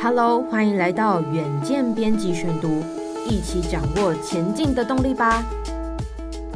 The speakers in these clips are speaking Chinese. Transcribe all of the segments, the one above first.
Hello，欢迎来到远见编辑选读，一起掌握前进的动力吧。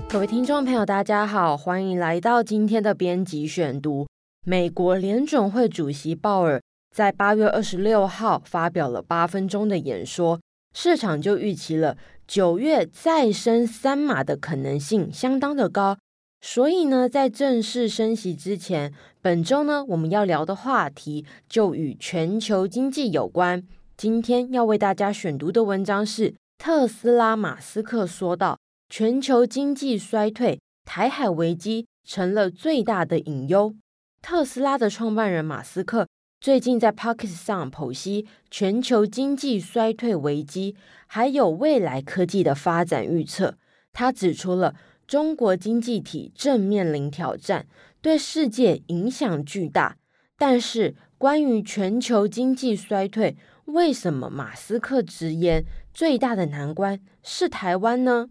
各位听众朋友，大家好，欢迎来到今天的编辑选读。美国联准会主席鲍尔在八月二十六号发表了八分钟的演说，市场就预期了九月再升三码的可能性相当的高。所以呢，在正式升息之前，本周呢，我们要聊的话题就与全球经济有关。今天要为大家选读的文章是特斯拉马斯克说道：“全球经济衰退，台海危机成了最大的隐忧。”特斯拉的创办人马斯克最近在 p o c k e t 上剖析全球经济衰退危机，还有未来科技的发展预测。他指出了。中国经济体正面临挑战，对世界影响巨大。但是，关于全球经济衰退，为什么马斯克直言最大的难关是台湾呢？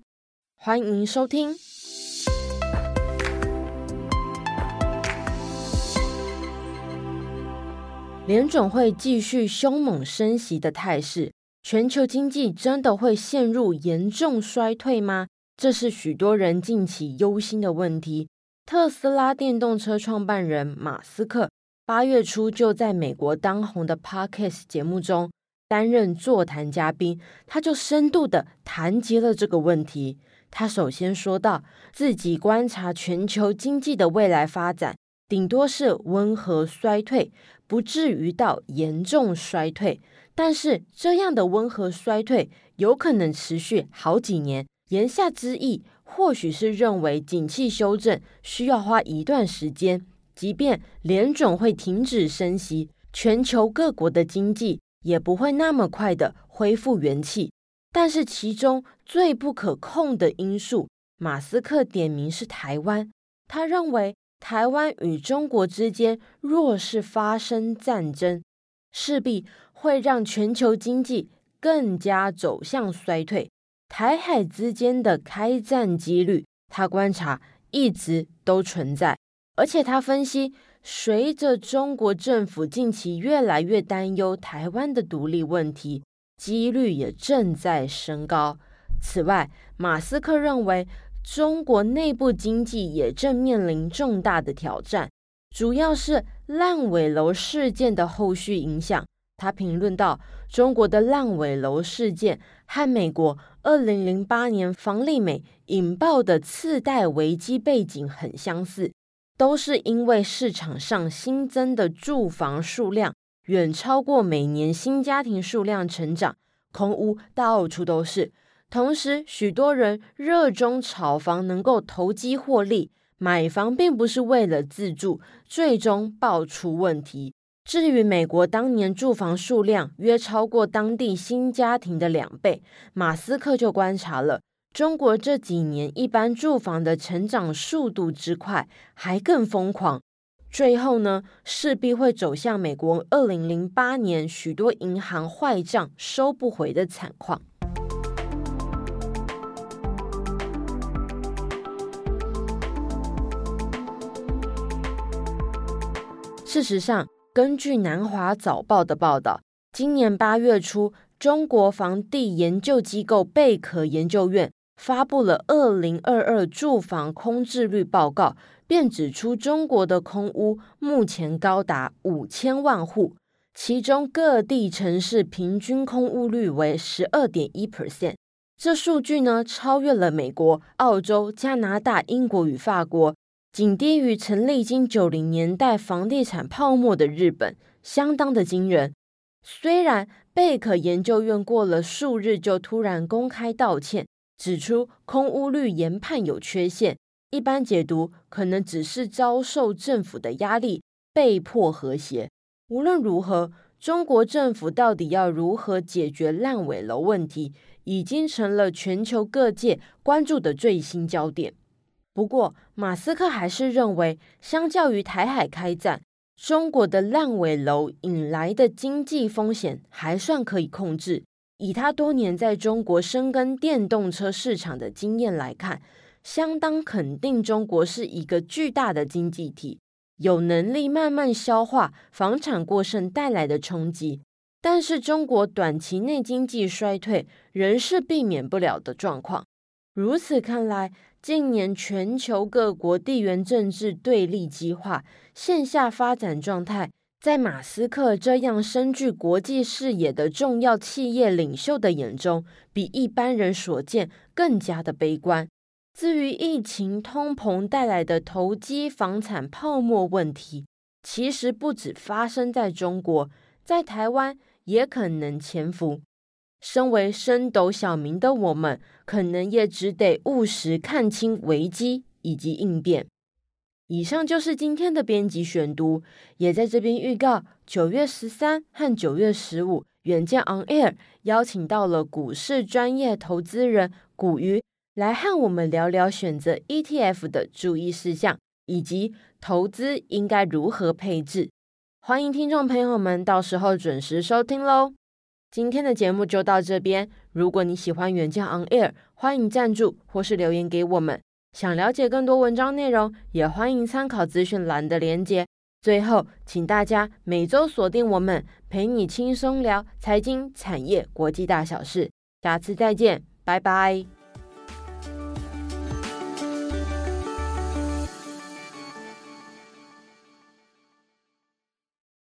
欢迎收听。联准会继续凶猛升息的态势，全球经济真的会陷入严重衰退吗？这是许多人近期忧心的问题。特斯拉电动车创办人马斯克八月初就在美国当红的 Podcast 节目中担任座谈嘉宾，他就深度的谈及了这个问题。他首先说到，自己观察全球经济的未来发展，顶多是温和衰退，不至于到严重衰退。但是这样的温和衰退有可能持续好几年。言下之意，或许是认为景气修正需要花一段时间，即便联总会停止升息，全球各国的经济也不会那么快的恢复元气。但是其中最不可控的因素，马斯克点名是台湾。他认为，台湾与中国之间若是发生战争，势必会让全球经济更加走向衰退。台海之间的开战几率，他观察一直都存在，而且他分析，随着中国政府近期越来越担忧台湾的独立问题，几率也正在升高。此外，马斯克认为中国内部经济也正面临重大的挑战，主要是烂尾楼事件的后续影响。他评论道：“中国的烂尾楼事件和美国二零零八年房利美引爆的次贷危机背景很相似，都是因为市场上新增的住房数量远超过每年新家庭数量成长，空屋到处都是。同时，许多人热衷炒房，能够投机获利，买房并不是为了自住，最终爆出问题。”至于美国当年住房数量约超过当地新家庭的两倍，马斯克就观察了中国这几年一般住房的成长速度之快，还更疯狂。最后呢，势必会走向美国二零零八年许多银行坏账收不回的惨况。事实上，根据南华早报的报道，今年八月初，中国房地研究机构贝壳研究院发布了《二零二二住房空置率报告》，便指出中国的空屋目前高达五千万户，其中各地城市平均空屋率为十二点一 percent。这数据呢，超越了美国、澳洲、加拿大、英国与法国。仅低于曾历经九零年代房地产泡沫的日本，相当的惊人。虽然贝壳研究院过了数日就突然公开道歉，指出空屋率研判有缺陷，一般解读可能只是遭受政府的压力，被迫和谐。无论如何，中国政府到底要如何解决烂尾楼问题，已经成了全球各界关注的最新焦点。不过，马斯克还是认为，相较于台海开战，中国的烂尾楼引来的经济风险还算可以控制。以他多年在中国深耕电动车市场的经验来看，相当肯定中国是一个巨大的经济体，有能力慢慢消化房产过剩带来的冲击。但是中国短期内经济衰退仍是避免不了的状况。如此看来，近年全球各国地缘政治对立激化，线下发展状态，在马斯克这样深具国际视野的重要企业领袖的眼中，比一般人所见更加的悲观。至于疫情、通膨带来的投机房产泡沫问题，其实不止发生在中国，在台湾也可能潜伏。身为升斗小民的我们，可能也只得务实看清危机以及应变。以上就是今天的编辑选读，也在这边预告九月十三和九月十五，远见 On Air 邀请到了股市专业投资人古鱼，来和我们聊聊选择 ETF 的注意事项，以及投资应该如何配置。欢迎听众朋友们到时候准时收听喽。今天的节目就到这边。如果你喜欢远见 On Air，欢迎赞助或是留言给我们。想了解更多文章内容，也欢迎参考资讯栏的连接。最后，请大家每周锁定我们，陪你轻松聊财经、产业、国际大小事。下次再见，拜拜。